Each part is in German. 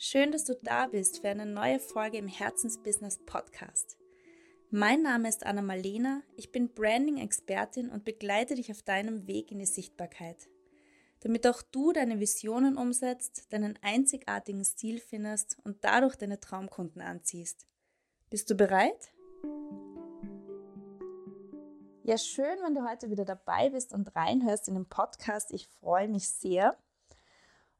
Schön, dass du da bist für eine neue Folge im Herzensbusiness Podcast. Mein Name ist Anna Malena, ich bin Branding-Expertin und begleite dich auf deinem Weg in die Sichtbarkeit. Damit auch du deine Visionen umsetzt, deinen einzigartigen Stil findest und dadurch deine Traumkunden anziehst. Bist du bereit? Ja, schön, wenn du heute wieder dabei bist und reinhörst in den Podcast. Ich freue mich sehr.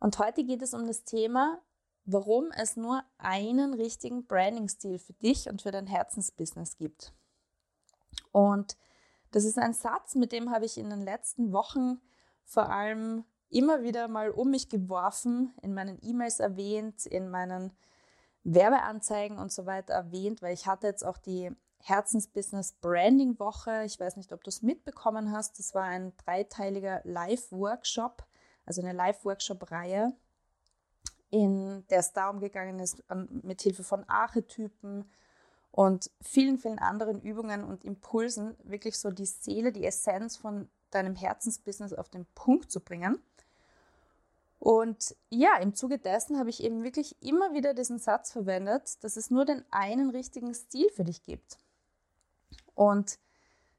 Und heute geht es um das Thema, warum es nur einen richtigen Branding-Stil für dich und für dein Herzensbusiness gibt. Und das ist ein Satz, mit dem habe ich in den letzten Wochen vor allem immer wieder mal um mich geworfen, in meinen E-Mails erwähnt, in meinen Werbeanzeigen und so weiter erwähnt, weil ich hatte jetzt auch die Herzensbusiness Branding Woche. Ich weiß nicht, ob du es mitbekommen hast. Das war ein dreiteiliger Live-Workshop, also eine Live-Workshop-Reihe in der es darum gegangen ist, mit Hilfe von Archetypen und vielen, vielen anderen Übungen und Impulsen wirklich so die Seele, die Essenz von deinem Herzensbusiness auf den Punkt zu bringen. Und ja, im Zuge dessen habe ich eben wirklich immer wieder diesen Satz verwendet, dass es nur den einen richtigen Stil für dich gibt. Und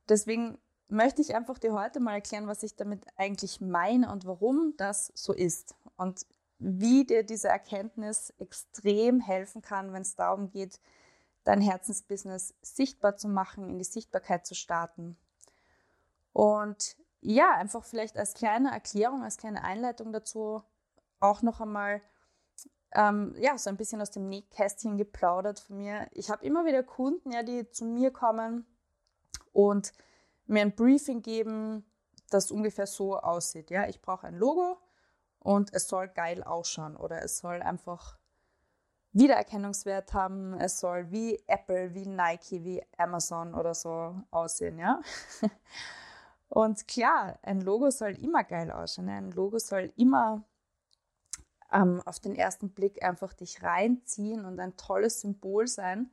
deswegen möchte ich einfach dir heute mal erklären, was ich damit eigentlich meine und warum das so ist. Und wie dir diese Erkenntnis extrem helfen kann, wenn es darum geht, dein Herzensbusiness sichtbar zu machen, in die Sichtbarkeit zu starten. Und ja, einfach vielleicht als kleine Erklärung, als kleine Einleitung dazu auch noch einmal ähm, ja, so ein bisschen aus dem Nähkästchen geplaudert von mir. Ich habe immer wieder Kunden, ja, die zu mir kommen und mir ein Briefing geben, das ungefähr so aussieht. Ja, ich brauche ein Logo, und es soll geil ausschauen oder es soll einfach Wiedererkennungswert haben. Es soll wie Apple, wie Nike, wie Amazon oder so aussehen, ja. Und klar, ein Logo soll immer geil ausschauen. Ein Logo soll immer ähm, auf den ersten Blick einfach dich reinziehen und ein tolles Symbol sein.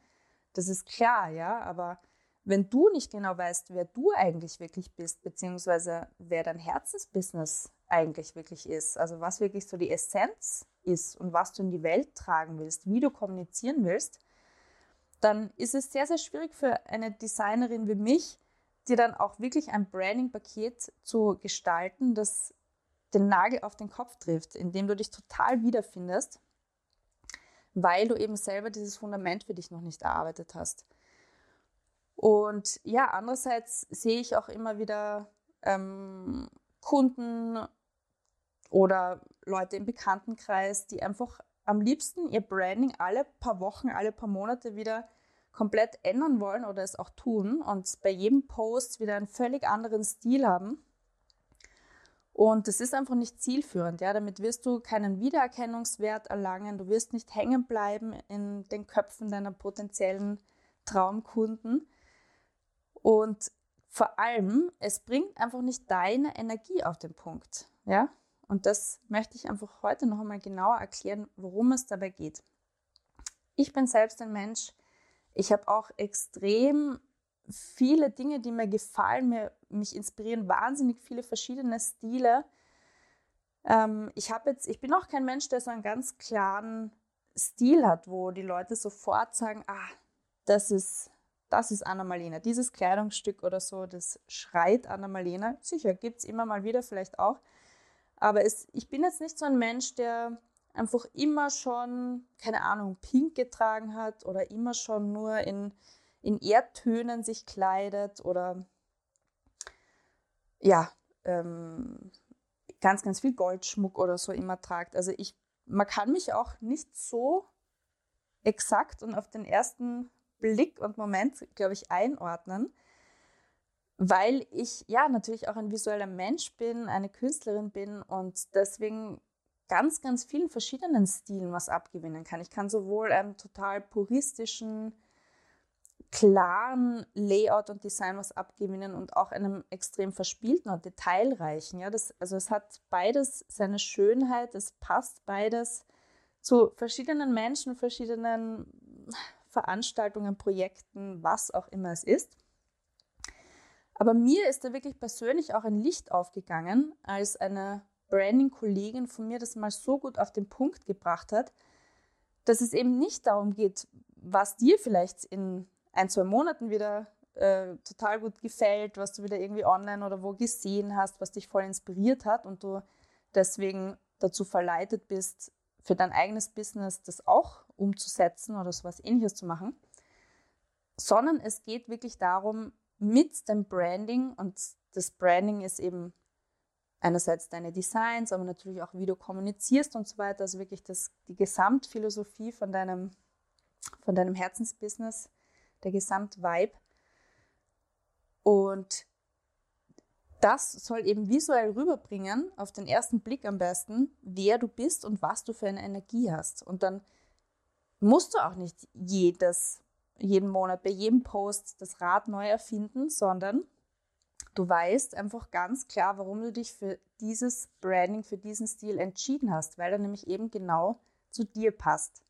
Das ist klar, ja. Aber wenn du nicht genau weißt, wer du eigentlich wirklich bist, beziehungsweise wer dein Herzensbusiness eigentlich wirklich ist, also was wirklich so die Essenz ist und was du in die Welt tragen willst, wie du kommunizieren willst, dann ist es sehr, sehr schwierig für eine Designerin wie mich, dir dann auch wirklich ein Branding-Paket zu gestalten, das den Nagel auf den Kopf trifft, in dem du dich total wiederfindest, weil du eben selber dieses Fundament für dich noch nicht erarbeitet hast. Und ja, andererseits sehe ich auch immer wieder ähm, Kunden oder Leute im Bekanntenkreis, die einfach am liebsten ihr Branding alle paar Wochen, alle paar Monate wieder komplett ändern wollen oder es auch tun und bei jedem Post wieder einen völlig anderen Stil haben. Und das ist einfach nicht zielführend. Ja? Damit wirst du keinen Wiedererkennungswert erlangen. Du wirst nicht hängen bleiben in den Köpfen deiner potenziellen Traumkunden. Und vor allem, es bringt einfach nicht deine Energie auf den Punkt. Ja? Und das möchte ich einfach heute noch einmal genauer erklären, worum es dabei geht. Ich bin selbst ein Mensch, ich habe auch extrem viele Dinge, die mir gefallen, mir, mich inspirieren, wahnsinnig viele verschiedene Stile. Ähm, ich jetzt, ich bin auch kein Mensch, der so einen ganz klaren Stil hat, wo die Leute sofort sagen, ah, das ist, das ist Anna-Malena. Dieses Kleidungsstück oder so, das schreit Anna-Malena. Sicher, gibt es immer mal wieder vielleicht auch. Aber es, ich bin jetzt nicht so ein Mensch, der einfach immer schon, keine Ahnung, pink getragen hat oder immer schon nur in, in Erdtönen sich kleidet oder ja, ähm, ganz, ganz viel Goldschmuck oder so immer tragt. Also ich, man kann mich auch nicht so exakt und auf den ersten Blick und Moment, glaube ich, einordnen weil ich ja natürlich auch ein visueller Mensch bin, eine Künstlerin bin und deswegen ganz, ganz vielen verschiedenen Stilen was abgewinnen kann. Ich kann sowohl einem total puristischen, klaren Layout und Design was abgewinnen und auch einem extrem verspielten und detailreichen. Ja, das, also es hat beides seine Schönheit, es passt beides zu verschiedenen Menschen, verschiedenen Veranstaltungen, Projekten, was auch immer es ist. Aber mir ist da wirklich persönlich auch ein Licht aufgegangen, als eine Branding-Kollegin von mir das mal so gut auf den Punkt gebracht hat, dass es eben nicht darum geht, was dir vielleicht in ein, zwei Monaten wieder äh, total gut gefällt, was du wieder irgendwie online oder wo gesehen hast, was dich voll inspiriert hat und du deswegen dazu verleitet bist, für dein eigenes Business das auch umzusetzen oder sowas ähnliches zu machen, sondern es geht wirklich darum, mit dem Branding und das Branding ist eben einerseits deine Designs, aber natürlich auch, wie du kommunizierst und so weiter, also wirklich das, die Gesamtphilosophie von deinem, von deinem Herzensbusiness, der Gesamtvibe. Und das soll eben visuell rüberbringen, auf den ersten Blick am besten, wer du bist und was du für eine Energie hast. Und dann musst du auch nicht jedes, jeden Monat bei jedem Post das Rad neu erfinden, sondern du weißt einfach ganz klar, warum du dich für dieses Branding, für diesen Stil entschieden hast, weil er nämlich eben genau zu dir passt.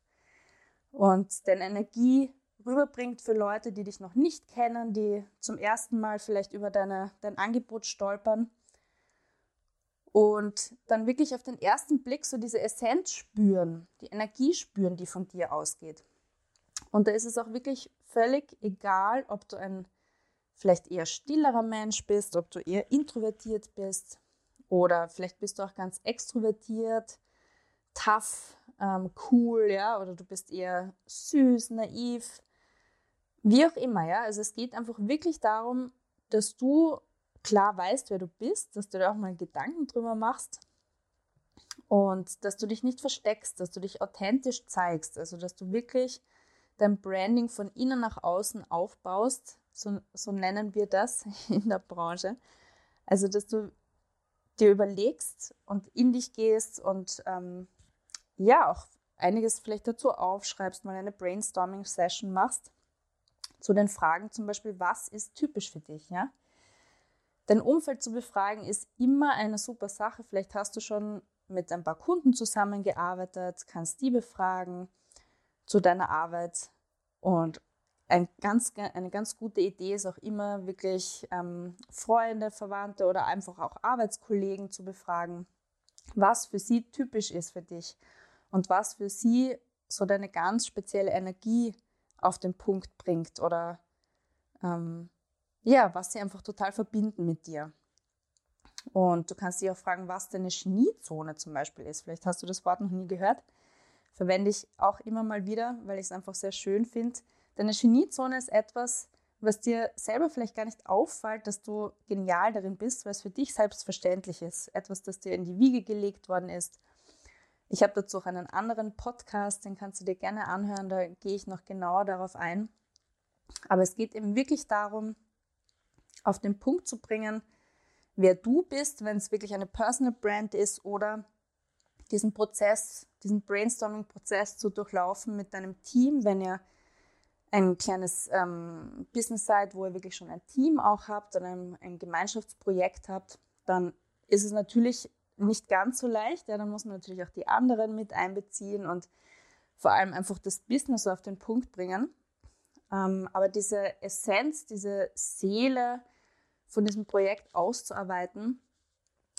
Und deine Energie rüberbringt für Leute, die dich noch nicht kennen, die zum ersten Mal vielleicht über deine, dein Angebot stolpern und dann wirklich auf den ersten Blick so diese Essenz spüren, die Energie spüren, die von dir ausgeht. Und da ist es auch wirklich völlig egal, ob du ein vielleicht eher stillerer Mensch bist, ob du eher introvertiert bist oder vielleicht bist du auch ganz extrovertiert, tough, ähm, cool, ja, oder du bist eher süß, naiv, wie auch immer, ja. Also es geht einfach wirklich darum, dass du klar weißt, wer du bist, dass du dir auch mal Gedanken drüber machst und dass du dich nicht versteckst, dass du dich authentisch zeigst, also dass du wirklich dein Branding von innen nach außen aufbaust, so, so nennen wir das in der Branche. Also dass du dir überlegst und in dich gehst und ähm, ja auch einiges vielleicht dazu aufschreibst, mal eine Brainstorming-Session machst zu den Fragen zum Beispiel, was ist typisch für dich, ja? Dein Umfeld zu befragen ist immer eine super Sache. Vielleicht hast du schon mit ein paar Kunden zusammengearbeitet, kannst die befragen zu deiner Arbeit. Und ein ganz, eine ganz gute Idee ist auch immer wirklich ähm, Freunde, Verwandte oder einfach auch Arbeitskollegen zu befragen, was für sie typisch ist für dich und was für sie so deine ganz spezielle Energie auf den Punkt bringt oder ähm, ja, was sie einfach total verbinden mit dir. Und du kannst dich auch fragen, was deine Geniezone zum Beispiel ist. Vielleicht hast du das Wort noch nie gehört. Verwende ich auch immer mal wieder, weil ich es einfach sehr schön finde. Deine Geniezone ist etwas, was dir selber vielleicht gar nicht auffällt, dass du genial darin bist, weil es für dich selbstverständlich ist. Etwas, das dir in die Wiege gelegt worden ist ich habe dazu auch einen anderen Podcast, den kannst du dir gerne anhören, da gehe ich noch genauer darauf ein. Aber es geht eben wirklich darum, auf den Punkt zu bringen, wer du bist, wenn es wirklich eine Personal Brand ist oder diesen Prozess, diesen Brainstorming-Prozess zu durchlaufen mit deinem Team, wenn ihr ein kleines ähm, Business seid, wo ihr wirklich schon ein Team auch habt oder ein, ein Gemeinschaftsprojekt habt, dann ist es natürlich nicht ganz so leicht. Ja, dann muss man natürlich auch die anderen mit einbeziehen und vor allem einfach das Business auf den Punkt bringen. Ähm, aber diese Essenz, diese Seele von diesem Projekt auszuarbeiten,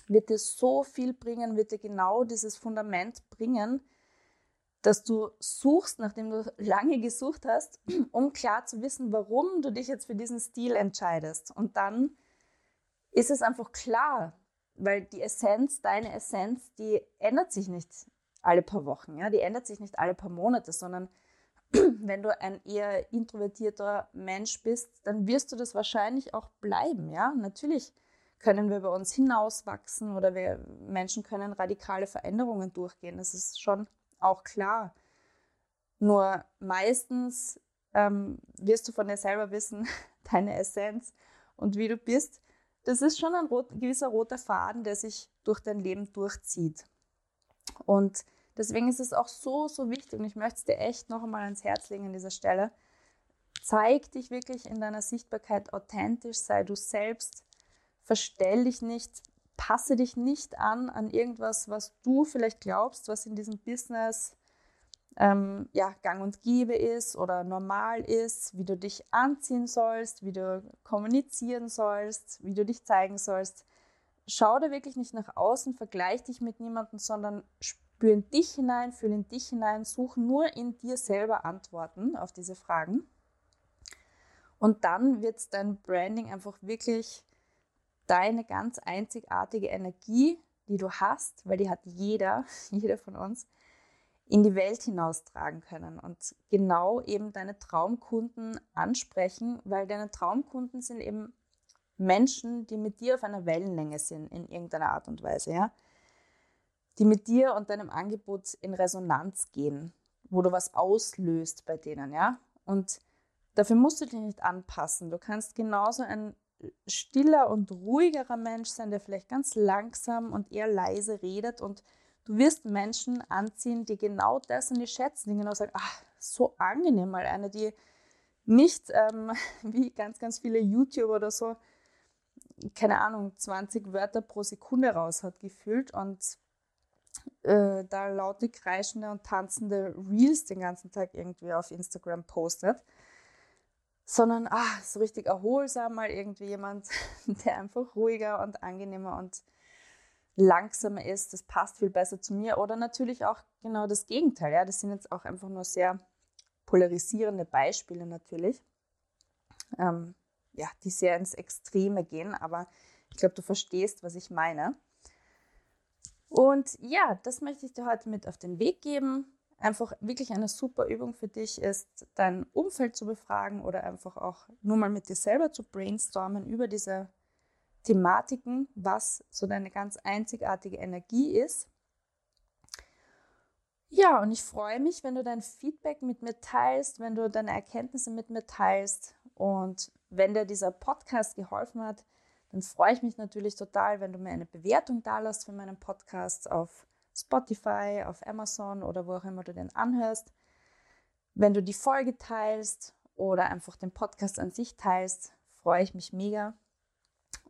wird dir so viel bringen, wird dir genau dieses Fundament bringen, dass du suchst, nachdem du lange gesucht hast, um klar zu wissen, warum du dich jetzt für diesen Stil entscheidest. Und dann ist es einfach klar, weil die Essenz, deine Essenz, die ändert sich nicht alle paar Wochen, ja, die ändert sich nicht alle paar Monate, sondern wenn du ein eher introvertierter Mensch bist, dann wirst du das wahrscheinlich auch bleiben, ja. Natürlich können wir bei uns hinauswachsen oder wir Menschen können radikale Veränderungen durchgehen. Das ist schon auch klar. Nur meistens ähm, wirst du von dir selber wissen, deine Essenz und wie du bist, das ist schon ein rot, gewisser roter Faden, der sich durch dein Leben durchzieht. Und deswegen ist es auch so, so wichtig und ich möchte es dir echt noch einmal ans Herz legen an dieser Stelle. Zeig dich wirklich in deiner Sichtbarkeit authentisch, sei du selbst, verstell dich nicht, passe dich nicht an an irgendwas, was du vielleicht glaubst, was in diesem Business ähm, ja, gang und gäbe ist oder normal ist, wie du dich anziehen sollst, wie du kommunizieren sollst, wie du dich zeigen sollst. Schau da wirklich nicht nach außen, vergleich dich mit niemandem, sondern Spür in dich hinein, fühl in dich hinein, such nur in dir selber Antworten auf diese Fragen. Und dann wird dein Branding einfach wirklich deine ganz einzigartige Energie, die du hast, weil die hat jeder, jeder von uns, in die Welt hinaustragen können und genau eben deine Traumkunden ansprechen, weil deine Traumkunden sind eben Menschen, die mit dir auf einer Wellenlänge sind in irgendeiner Art und Weise, ja, die mit dir und deinem Angebot in Resonanz gehen, wo du was auslöst bei denen, ja, und dafür musst du dich nicht anpassen. Du kannst genauso ein stiller und ruhigerer Mensch sein, der vielleicht ganz langsam und eher leise redet. Und du wirst Menschen anziehen, die genau das und die schätzen, die genau sagen, ach, so angenehm mal eine, die nicht ähm, wie ganz, ganz viele YouTuber oder so, keine Ahnung, 20 Wörter pro Sekunde raus hat gefühlt. Und äh, da laute, kreischende und tanzende Reels den ganzen Tag irgendwie auf Instagram postet, sondern ah, so richtig erholsam mal irgendwie jemand, der einfach ruhiger und angenehmer und langsamer ist. Das passt viel besser zu mir. Oder natürlich auch genau das Gegenteil. Ja, das sind jetzt auch einfach nur sehr polarisierende Beispiele natürlich, ähm, ja, die sehr ins Extreme gehen. Aber ich glaube, du verstehst, was ich meine. Und ja, das möchte ich dir heute mit auf den Weg geben einfach wirklich eine super Übung für dich ist, dein Umfeld zu befragen oder einfach auch nur mal mit dir selber zu brainstormen über diese Thematiken, was so deine ganz einzigartige Energie ist. Ja, und ich freue mich, wenn du dein Feedback mit mir teilst, wenn du deine Erkenntnisse mit mir teilst und wenn dir dieser Podcast geholfen hat, dann freue ich mich natürlich total, wenn du mir eine Bewertung da lässt für meinen Podcast auf Spotify, auf Amazon oder wo auch immer du den anhörst. Wenn du die Folge teilst oder einfach den Podcast an sich teilst, freue ich mich mega.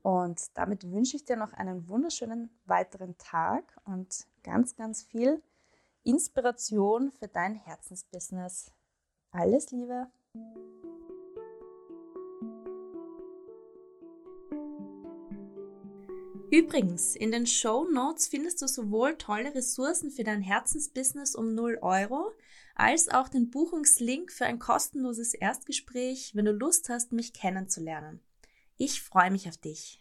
Und damit wünsche ich dir noch einen wunderschönen weiteren Tag und ganz, ganz viel Inspiration für dein Herzensbusiness. Alles Liebe! Übrigens, in den Show Notes findest du sowohl tolle Ressourcen für dein Herzensbusiness um 0 Euro, als auch den Buchungslink für ein kostenloses Erstgespräch, wenn du Lust hast, mich kennenzulernen. Ich freue mich auf dich.